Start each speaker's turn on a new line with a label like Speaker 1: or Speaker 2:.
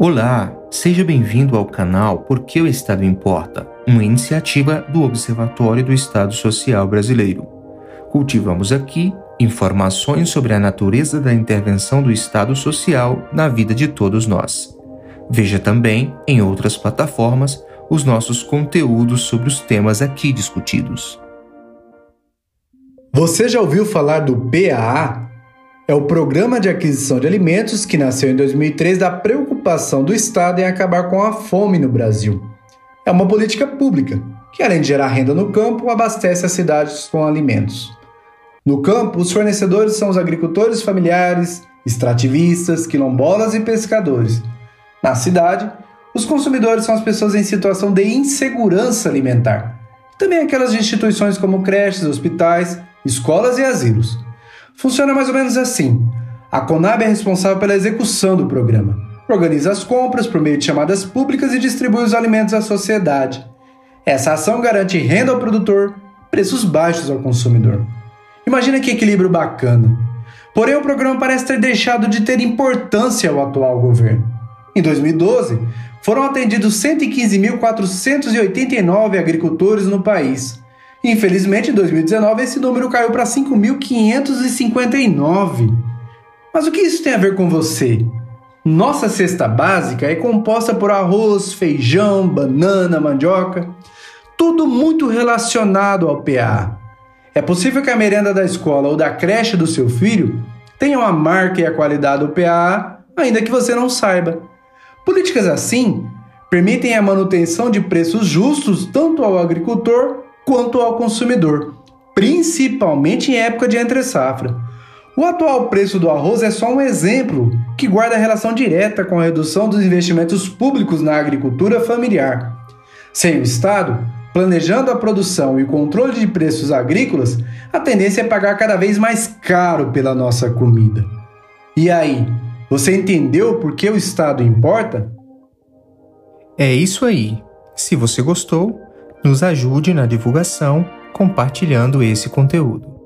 Speaker 1: Olá, seja bem-vindo ao canal Porque o Estado Importa, uma iniciativa do Observatório do Estado Social Brasileiro. Cultivamos aqui informações sobre a natureza da intervenção do Estado Social na vida de todos nós. Veja também, em outras plataformas, os nossos conteúdos sobre os temas aqui discutidos.
Speaker 2: Você já ouviu falar do PAA? É o Programa de Aquisição de Alimentos que nasceu em 2003 da preocupação do Estado em acabar com a fome no Brasil. É uma política pública que, além de gerar renda no campo, abastece as cidades com alimentos. No campo, os fornecedores são os agricultores familiares, extrativistas, quilombolas e pescadores. Na cidade, os consumidores são as pessoas em situação de insegurança alimentar. Também aquelas instituições como creches, hospitais, escolas e asilos. Funciona mais ou menos assim. A Conab é responsável pela execução do programa. Organiza as compras por meio de chamadas públicas e distribui os alimentos à sociedade. Essa ação garante renda ao produtor, preços baixos ao consumidor. Imagina que equilíbrio bacana. Porém, o programa parece ter deixado de ter importância ao atual governo. Em 2012, foram atendidos 115.489 agricultores no país. Infelizmente, em 2019, esse número caiu para 5.559. Mas o que isso tem a ver com você? Nossa cesta básica é composta por arroz, feijão, banana, mandioca, tudo muito relacionado ao PA. É possível que a merenda da escola ou da creche do seu filho tenha a marca e a qualidade do PA, ainda que você não saiba. Políticas assim permitem a manutenção de preços justos tanto ao agricultor quanto ao consumidor, principalmente em época de entre-safra. O atual preço do arroz é só um exemplo que guarda relação direta com a redução dos investimentos públicos na agricultura familiar. Sem o Estado, planejando a produção e o controle de preços agrícolas, a tendência é pagar cada vez mais caro pela nossa comida. E aí, você entendeu por que o Estado importa?
Speaker 1: É isso aí. Se você gostou, nos ajude na divulgação compartilhando esse conteúdo.